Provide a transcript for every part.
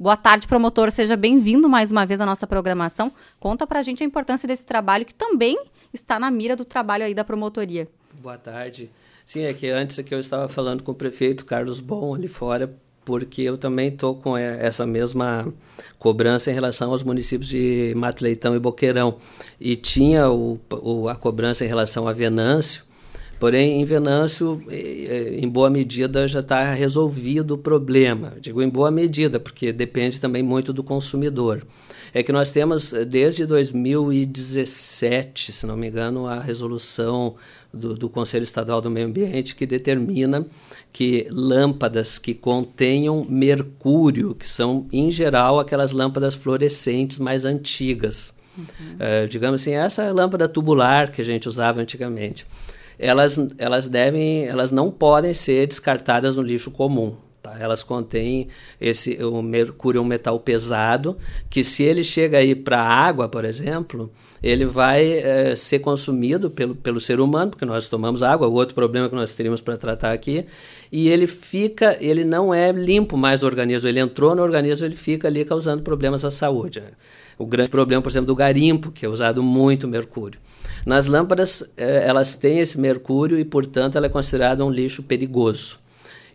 Boa tarde, promotor. Seja bem-vindo mais uma vez à nossa programação. Conta pra gente a importância desse trabalho que também está na mira do trabalho aí da promotoria. Boa tarde. Sim, é que antes aqui eu estava falando com o prefeito Carlos Bom ali fora, porque eu também estou com essa mesma cobrança em relação aos municípios de Mato Leitão e Boqueirão. E tinha o, o, a cobrança em relação a Venâncio, Porém, em Venâncio, em boa medida, já está resolvido o problema. Digo em boa medida, porque depende também muito do consumidor. É que nós temos, desde 2017, se não me engano, a resolução do, do Conselho Estadual do Meio Ambiente que determina que lâmpadas que contenham mercúrio, que são, em geral, aquelas lâmpadas fluorescentes mais antigas, uhum. uh, digamos assim, essa lâmpada tubular que a gente usava antigamente elas, elas devem, elas não podem ser descartadas no lixo comum. Tá? Elas contêm esse, o mercúrio é um metal pesado que se ele chega aí para a água, por exemplo, ele vai é, ser consumido pelo, pelo ser humano, porque nós tomamos água, o outro problema que nós teríamos para tratar aqui, e ele fica, ele não é limpo mais o organismo, ele entrou no organismo, ele fica ali causando problemas à saúde. O grande problema, por exemplo, do garimpo, que é usado muito mercúrio. Nas lâmpadas, eh, elas têm esse mercúrio e, portanto, ela é considerada um lixo perigoso.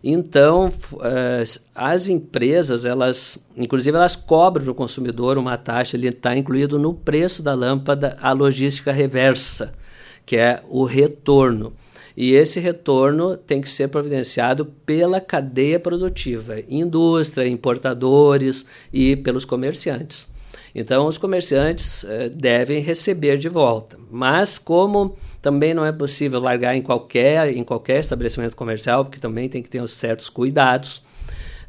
Então, eh, as empresas, elas, inclusive, elas cobram do consumidor uma taxa, ele está incluído no preço da lâmpada a logística reversa, que é o retorno. E esse retorno tem que ser providenciado pela cadeia produtiva, indústria, importadores e pelos comerciantes. Então, os comerciantes eh, devem receber de volta. Mas, como também não é possível largar em qualquer, em qualquer estabelecimento comercial, porque também tem que ter certos cuidados,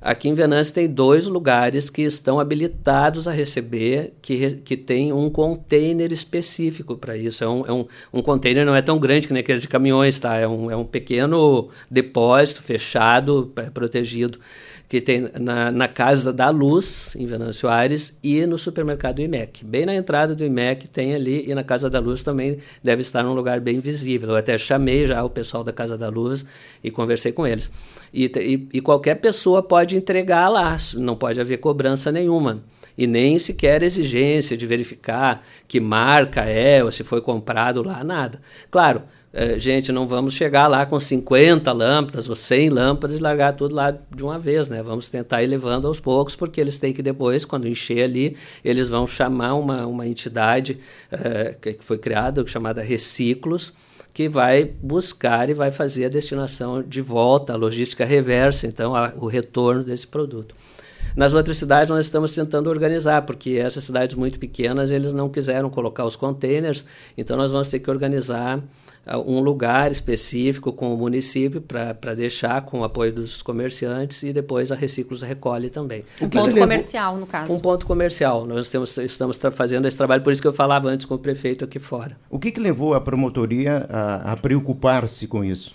Aqui em Venâncio tem dois lugares que estão habilitados a receber, que, que tem um container específico para isso. É um, é um, um container não é tão grande que nem aqueles de caminhões, tá? É um, é um pequeno depósito fechado, protegido que tem na, na Casa da Luz, em Venâncio Aires, e no supermercado IMEC. Bem na entrada do IMEC tem ali, e na Casa da Luz também deve estar num lugar bem visível. Eu até chamei já o pessoal da Casa da Luz e conversei com eles. E, e, e qualquer pessoa pode entregar lá, não pode haver cobrança nenhuma e nem sequer exigência de verificar que marca é ou se foi comprado lá, nada. Claro, é, gente, não vamos chegar lá com 50 lâmpadas ou 100 lâmpadas e largar tudo lá de uma vez, né? Vamos tentar ir levando aos poucos, porque eles têm que depois, quando encher ali, eles vão chamar uma, uma entidade é, que foi criada, chamada Reciclos, que vai buscar e vai fazer a destinação de volta, a logística reversa, então a, o retorno desse produto. Nas outras cidades nós estamos tentando organizar, porque essas cidades muito pequenas eles não quiseram colocar os containers, então nós vamos ter que organizar um lugar específico com o município para deixar com o apoio dos comerciantes e depois a Reciclos recolhe também. Um ponto Mas, comercial, no caso. Um ponto comercial. Nós temos, estamos fazendo esse trabalho, por isso que eu falava antes com o prefeito aqui fora. O que, que levou a promotoria a, a preocupar-se com isso?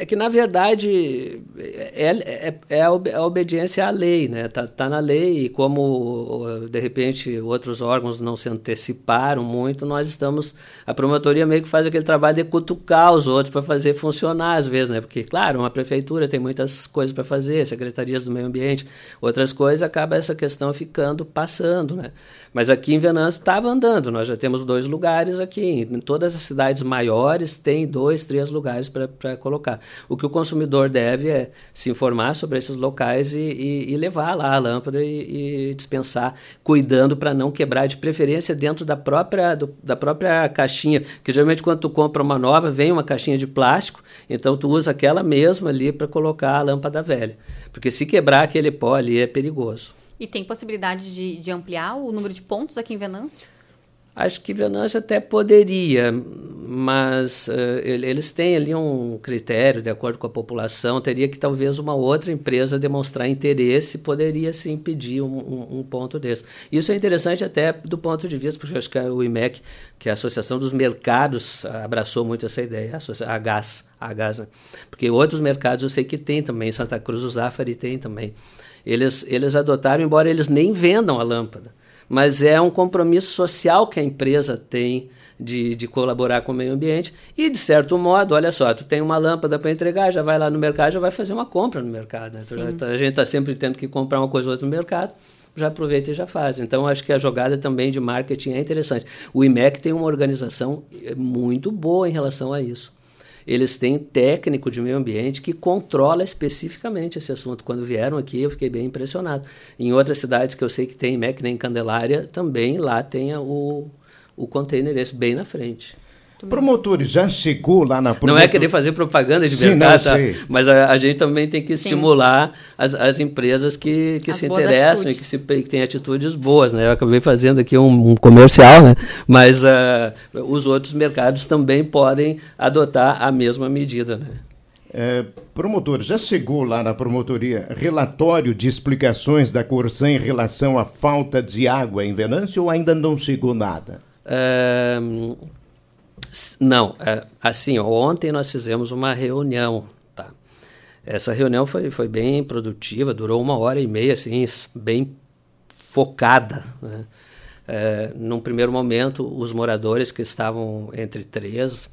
É que, na verdade, é, é, é, a, obediência à lei, né? Tá, tá na lei e como, de repente, outros órgãos não se anteciparam muito, nós estamos... A promotoria meio que faz aquele trabalho de cutucar os outros para fazer funcionar, às vezes, né? Porque, claro, uma prefeitura tem muitas coisas para fazer, secretarias do meio ambiente, outras coisas, acaba essa questão ficando, passando, né? Mas aqui em Venâncio estava andando, nós já temos dois lugares aqui. Em todas as cidades maiores tem dois, três lugares para colocar. O que o consumidor deve é se informar sobre esses locais e, e, e levar lá a lâmpada e, e dispensar, cuidando para não quebrar, de preferência dentro da própria, do, da própria caixinha. Que geralmente quando tu compra uma nova, vem uma caixinha de plástico, então tu usa aquela mesma ali para colocar a lâmpada velha. Porque se quebrar aquele pó ali é perigoso. E tem possibilidade de, de ampliar o número de pontos aqui em Venâncio? Acho que Venâncio até poderia, mas uh, eles têm ali um critério, de acordo com a população, teria que talvez uma outra empresa demonstrar interesse, poderia se impedir um, um, um, ponto desse. Isso é interessante até do ponto de vista, porque acho que o IMEC, que é a Associação dos Mercados, abraçou muito essa ideia, a GAS, a GAS né? porque outros mercados eu sei que tem também, Santa Cruz do Zafari tem também. Eles, eles adotaram, embora eles nem vendam a lâmpada, mas é um compromisso social que a empresa tem de, de colaborar com o meio ambiente e, de certo modo, olha só, tu tem uma lâmpada para entregar, já vai lá no mercado, já vai fazer uma compra no mercado. Né? A gente está sempre tendo que comprar uma coisa ou outra no mercado, já aproveita e já faz. Então, acho que a jogada também de marketing é interessante. O IMEC tem uma organização eh, muito boa em relação a isso. Eles têm técnico de meio ambiente que controla especificamente esse assunto. Quando vieram aqui, eu fiquei bem impressionado. Em outras cidades que eu sei que tem IMEC, nem Candelária, também lá tem o, o container esse bem na frente. Promotores, já chegou lá na promotor... Não é querer fazer propaganda de Sim, mercado, tá? mas a, a, gente também tem que Sim. estimular as, as empresas que, que se interessam atitudes. e que, se, que têm atitudes boas. Né? Eu acabei fazendo aqui um, um comercial, né? mas uh, os outros mercados também podem adotar a mesma medida. Né? É, promotor, já chegou lá na promotoria relatório de explicações da Corsã em relação à falta de água em Venâncio ou ainda não chegou nada? É, não, é, assim, ontem nós fizemos uma reunião, tá? Essa reunião foi, foi bem produtiva, durou uma hora e meia, assim, bem focada, né? É, num primeiro momento, os moradores que estavam entre três,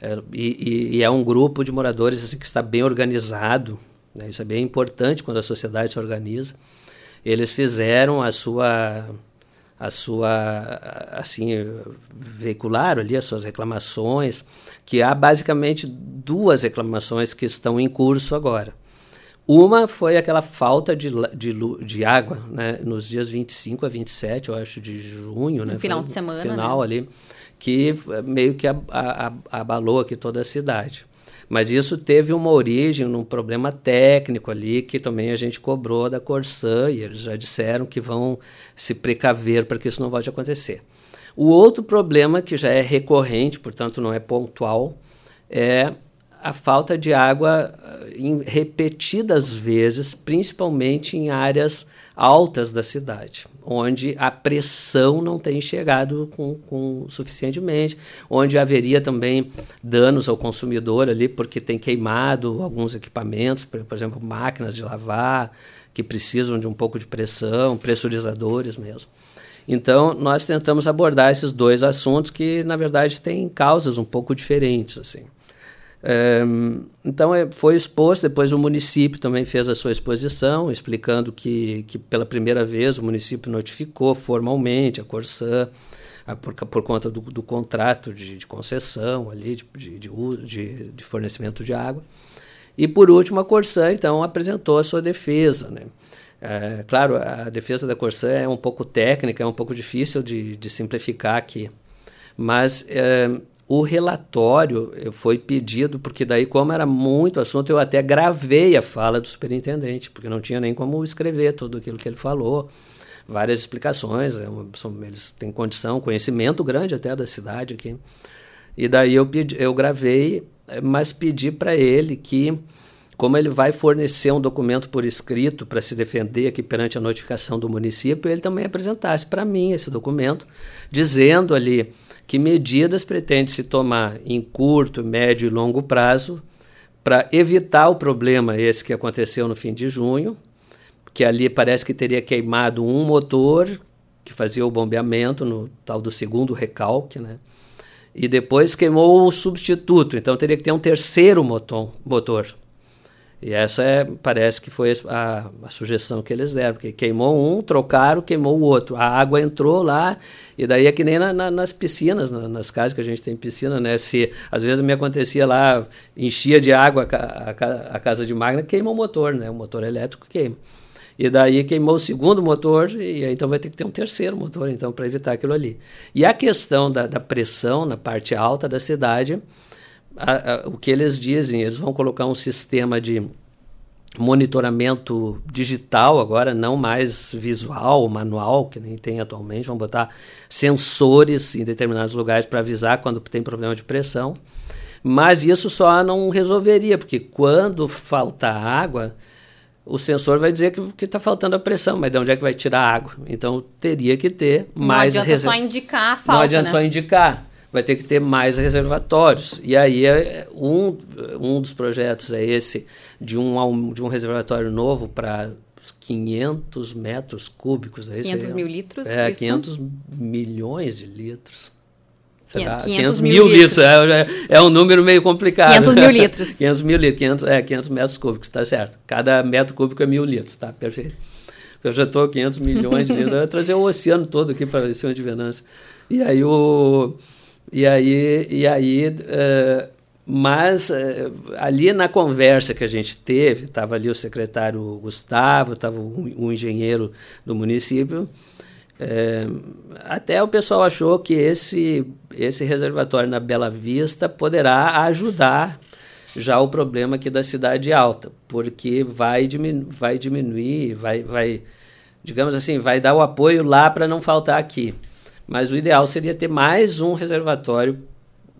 é, e, e, é um grupo de moradores assim, que está bem organizado, né? isso é bem importante quando a sociedade se organiza. Eles fizeram a sua a sua assim veicular ali as suas reclamações, que há basicamente duas reclamações que estão em curso agora. Uma foi aquela falta de, de, de água né, nos dias 25 a 27, eu acho, de junho. No né, final de semana. Final né? ali, que meio que abalou aqui toda a cidade. Mas isso teve uma origem num problema técnico ali que também a gente cobrou da Corsã e eles já disseram que vão se precaver para que isso não volte a acontecer. O outro problema que já é recorrente, portanto não é pontual, é a falta de água eh, em repetidas vezes, principalmente em áreas altas da cidade, onde a pressão não tem chegado com, com suficientemente, onde haveria também danos ao consumidor ali, porque tem queimado alguns equipamentos, por, por exemplo, máquinas de lavar, que precisam de um pouco de pressão, pressurizadores mesmo. Então, nós tentamos abordar esses dois assuntos que, na verdade, têm causas um pouco diferentes. assim. Um, então é, foi exposto, depois o município também fez a sua exposição, explicando que, que pela primeira vez o município notificou formalmente a Corsã a, por, por conta do, do contrato de, de, concessão ali, de, de, de, de, fornecimento de água. E por último a Corsã então apresentou a sua defesa. Né? É, claro, a defesa da Corsã é um pouco técnica, é um pouco difícil de, de simplificar aqui, mas é, o relatório foi pedido, porque daí, como era muito assunto, eu até gravei a fala do superintendente, porque não tinha nem como escrever tudo aquilo que ele falou. Várias explicações, é uma, são, eles têm condição, conhecimento grande até da cidade aqui. E daí eu, pedi, eu gravei, mas pedi para ele que, como ele vai fornecer um documento por escrito para se defender aqui perante a notificação do município, ele também apresentasse para mim esse documento, dizendo ali que medidas pretende se tomar em curto, médio e longo prazo para evitar o problema esse que aconteceu no fim de junho, que ali parece que teria queimado um motor que fazia o bombeamento no tal do segundo recalque, né? E depois queimou o substituto, então teria que ter um terceiro motor. motor. E essa é, parece que foi a, a, sugestão que eles deram, porque queimou um, trocaram, queimou o outro. A água entrou lá, e daí é que nem na, na, nas piscinas, na, nas casas que a gente tem piscina, né? Se às vezes me acontecia lá, enchia de água a, a, a casa de máquina, queima o motor, né? O motor elétrico queima. E daí queimou o segundo motor, e então vai ter que ter um terceiro motor, então, para evitar aquilo ali. E a questão da, da pressão na parte alta da cidade a, a, o que eles dizem, eles vão colocar um sistema de monitoramento digital agora, não mais visual, manual, que nem tem atualmente, vão botar sensores em determinados lugares para avisar quando tem problema de pressão. Mas isso só não resolveria, porque quando falta água, o sensor vai dizer que está faltando a pressão, mas de onde é que vai tirar a água? Então teria que ter mais. Não adianta só indicar a falta. Não adianta né? só indicar vai ter que ter mais reservatórios. E aí é, um, um dos projetos é esse de um, de um reservatório novo para 500 metros cúbicos. É 500 mil litros? É, isso? 500 milhões de litros. Será? 500, 500 mil, mil litros. litros. É, é, um número meio complicado. 500 mil litros. 500 mil litros, 500, é, 500 metros cúbicos, tá certo. Cada metro cúbico é mil litros, tá? Perfeito. eu já estou 500 milhões de litros, eu vou trazer o oceano todo aqui para cima de Venâncio. E aí o e aí e aí uh, mas uh, ali na conversa que a gente teve, estava ali o secretário Gustavo, estava um, um, engenheiro do município, é, até o pessoal achou que esse, esse reservatório na Bela Vista poderá ajudar já o problema aqui da cidade alta, porque vai, diminu vai diminuir, vai, vai, digamos assim, vai dar o apoio lá para não faltar aqui. Mas o ideal seria ter mais um reservatório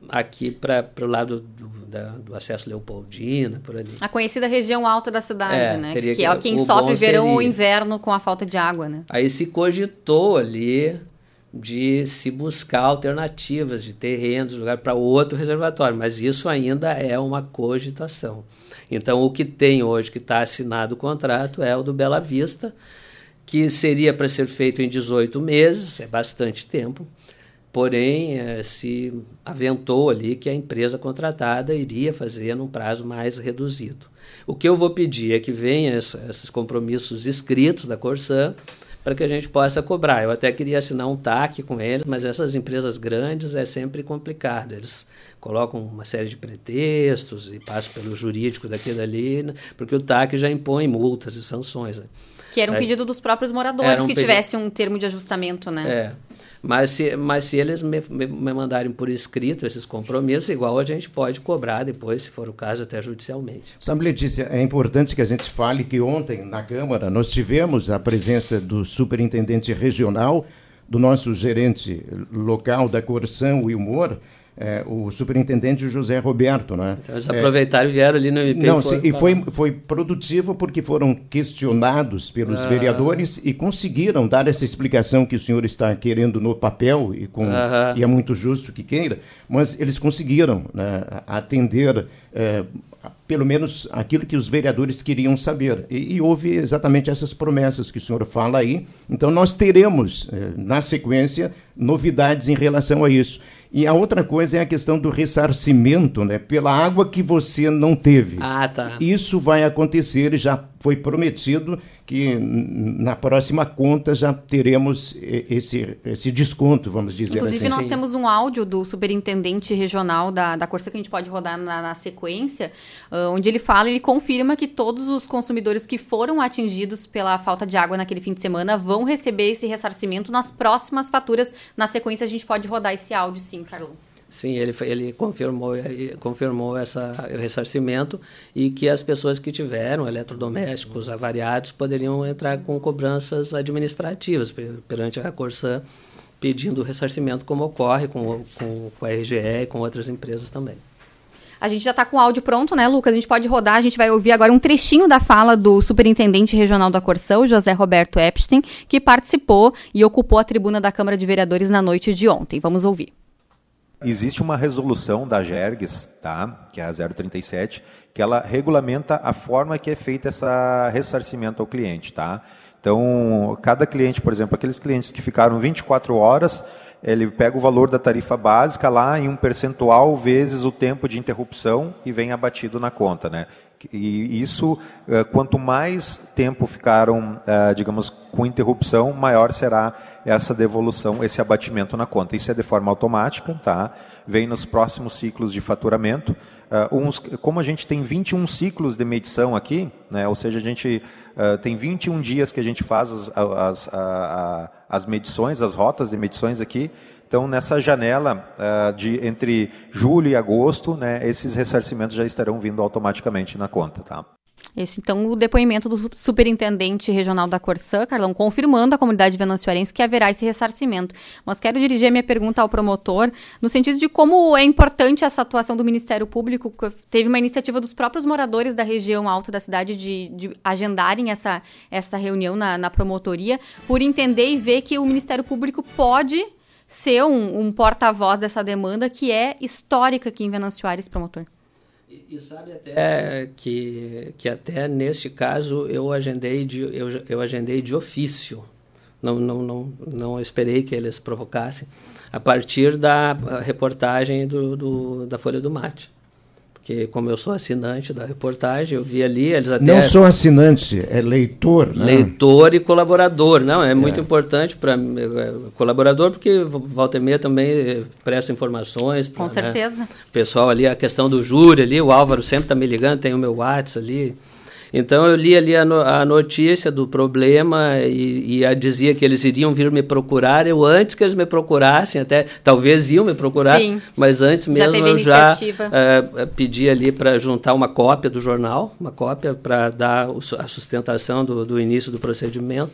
aqui para o lado do, da, do acesso Leopoldina, por ali. A conhecida região alta da cidade, é, né? Que, que, é quem sofre verão ou inverno com a falta de água, né? Aí se cogitou ali de se buscar alternativas de terrenos, lugar para outro reservatório, mas isso ainda é uma cogitação. Então, o que tem hoje que está assinado o contrato é o do Bela Vista, que seria para ser feito em 18 meses, é bastante tempo, porém é, se aventou ali que a empresa contratada iria fazer num prazo mais reduzido. O que eu vou pedir é que venham esses compromissos escritos da Corsan para que a gente possa cobrar. Eu até queria assinar um TAC com eles, mas essas empresas grandes é sempre complicado. Eles colocam uma série de pretextos e passam pelo jurídico daqui e dali, né? porque o TAC já impõe multas e sanções. Né? Que era um é, pedido dos próprios moradores um que tivesse um termo de ajustamento, né? É. Mas se, mas se eles me, me, me, mandarem por escrito esses compromissos, igual a gente pode cobrar depois, se for o caso, até judicialmente. Sabe, Letícia, é importante que a gente fale que ontem, na Câmara, nós tivemos a presença do superintendente regional, do nosso gerente local da Corção, o Humor, é, o superintendente José Roberto. Né? Então eles aproveitaram e vieram ali no MP. Não, e, e foi, foi produtivo porque foram questionados pelos ah. vereadores e conseguiram dar essa explicação que o senhor está querendo no papel, e, com, ah. e é muito justo que queira, mas eles conseguiram né, atender. É, pelo menos aquilo que os vereadores queriam saber. E, e, houve exatamente essas promessas que o senhor fala aí. Então, nós teremos, eh, na sequência, novidades em relação a isso. E a outra coisa é a questão do ressarcimento, né? Pela água que você não teve. Ah, tá. Isso vai acontecer já foi prometido que na próxima conta já teremos esse, esse desconto, vamos dizer Inclusive, assim. Inclusive, nós temos um áudio do superintendente regional da, da Corsa que a gente pode rodar na, na sequência, uh, onde ele fala, ele confirma que todos os consumidores que foram atingidos pela falta de água naquele fim de semana vão receber esse ressarcimento nas próximas faturas. Na sequência, a gente pode rodar esse áudio, sim, Carlão. Sim, ele, ele confirmou, confirmou essa, o ressarcimento e que as pessoas que tiveram eletrodomésticos avariados poderiam entrar com cobranças administrativas perante a Corsã, pedindo ressarcimento, como ocorre com, com, com a RGE e com outras empresas também. A gente já está com o áudio pronto, né, Lucas? A gente pode rodar, a gente vai ouvir agora um trechinho da fala do superintendente regional da Corsã, José Roberto Epstein, que participou e ocupou a tribuna da Câmara de Vereadores na noite de ontem. Vamos ouvir. Existe uma resolução da GERGS, tá? que é a 037, que ela regulamenta a forma que é feito esse ressarcimento ao cliente. Tá? Então, cada cliente, por exemplo, aqueles clientes que ficaram 24 horas, ele pega o valor da tarifa básica lá em um percentual vezes o tempo de interrupção e vem abatido na conta. Né? E isso, eh, quanto mais tempo ficaram, eh, digamos, com interrupção, maior será essa devolução, esse abatimento na conta. Isso é de forma automática, tá? Vem nos próximos ciclos de faturamento. Uh, uns, como a gente tem 21 ciclos de medição aqui, né, ou seja, a gente uh, tem 21 dias que a gente faz as, as, as medições, as rotas de medições aqui, então, nessa janela uh, de entre julho e agosto, né, esses ressarcimentos já estarão vindo automaticamente na conta. Tá? Esse, então, o depoimento do superintendente regional da Corsã, Carlão, confirmando à comunidade venanciarense que haverá esse ressarcimento. Mas quero dirigir a minha pergunta ao promotor, no sentido de como é importante essa atuação do Ministério Público. Teve uma iniciativa dos próprios moradores da região alta da cidade de, de agendarem essa, essa reunião na, na promotoria, por entender e ver que o Ministério Público pode ser um, um porta-voz dessa demanda que é histórica aqui em Venâncio Aires, promotor. E, e, sabe até que, que até neste caso eu agendei de, eu, eu agendei de ofício. Não, não, não, não esperei que eles provocassem. A partir da reportagem do, do da Folha do Mate. Que como eu sou assinante da reportagem, eu vi ali, eles até... Não sou assinante, é leitor, né? Leitor e colaborador, não, é, é. muito importante para é, colaborador, porque volta e meia também presta informações. Pra, Com né, certeza. Né, pessoal ali, a questão do júri ali, o Álvaro sempre está me ligando, tem o meu WhatsApp ali, então eu li ali a, no, a notícia do problema e, e dizia que eles iriam vir me procurar. Eu antes que eles me procurassem, até talvez iam me procurar, Sim. mas antes mesmo já eu já uh, pedi ali para juntar uma cópia do jornal, uma cópia para dar a sustentação do, do início do procedimento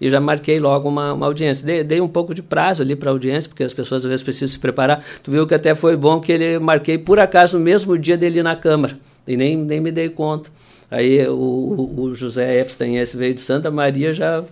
e já marquei logo uma, uma audiência. Dei, dei, um pouco de prazo ali para a audiência, porque as pessoas às vezes precisam se preparar. Tu viu que até foi bom que ele marquei por acaso no mesmo dia dele na Câmara, e nem, nem me dei conta. Aí o, o José Epstein, esse veio de Santa Maria, já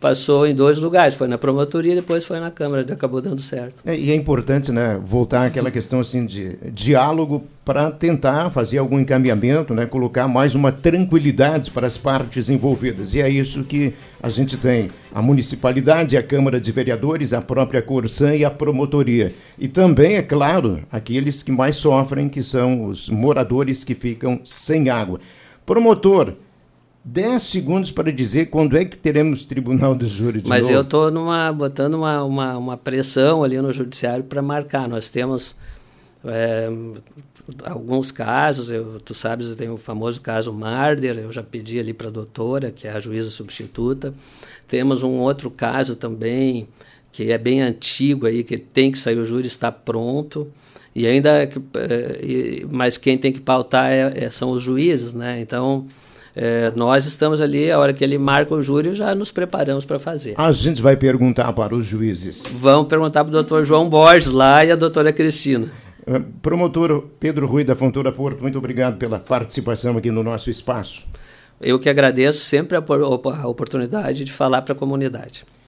passou em dois lugares, foi na promotoria e depois foi na Câmara, acabou dando certo. É, e é importante, né, voltar àquela questão assim de diálogo para tentar fazer algum encaminhamento, né, colocar mais uma tranquilidade para as partes envolvidas. E é isso que a gente tem, a municipalidade, a Câmara de Vereadores, a própria Corsã e a promotoria. E também, é claro, aqueles que mais sofrem, que são os moradores que ficam sem água. Promotor, 10 segundos para dizer quando é que teremos tribunal do júri de Mas novo. eu estou botando uma, uma, uma, pressão ali no judiciário para marcar. Nós temos é, alguns casos, eu, tu sabes, tenho o famoso caso Marder, eu já pedi ali para a doutora, que é a juíza substituta. Temos um outro caso também, que é bem antigo aí, que tem que sair o júri, está pronto. E ainda, é, mas quem tem que pautar é, é, são os juízes, né? Então, é, nós estamos ali, a hora que ele marca o júri, já nos preparamos para fazer. A gente vai perguntar para os juízes. Vamos perguntar para o doutor João Borges lá e a doutora Cristina. É, promotor Pedro Rui da Fontoura Porto, muito obrigado pela participação aqui no nosso espaço. Eu que agradeço sempre a, a oportunidade de falar para a comunidade.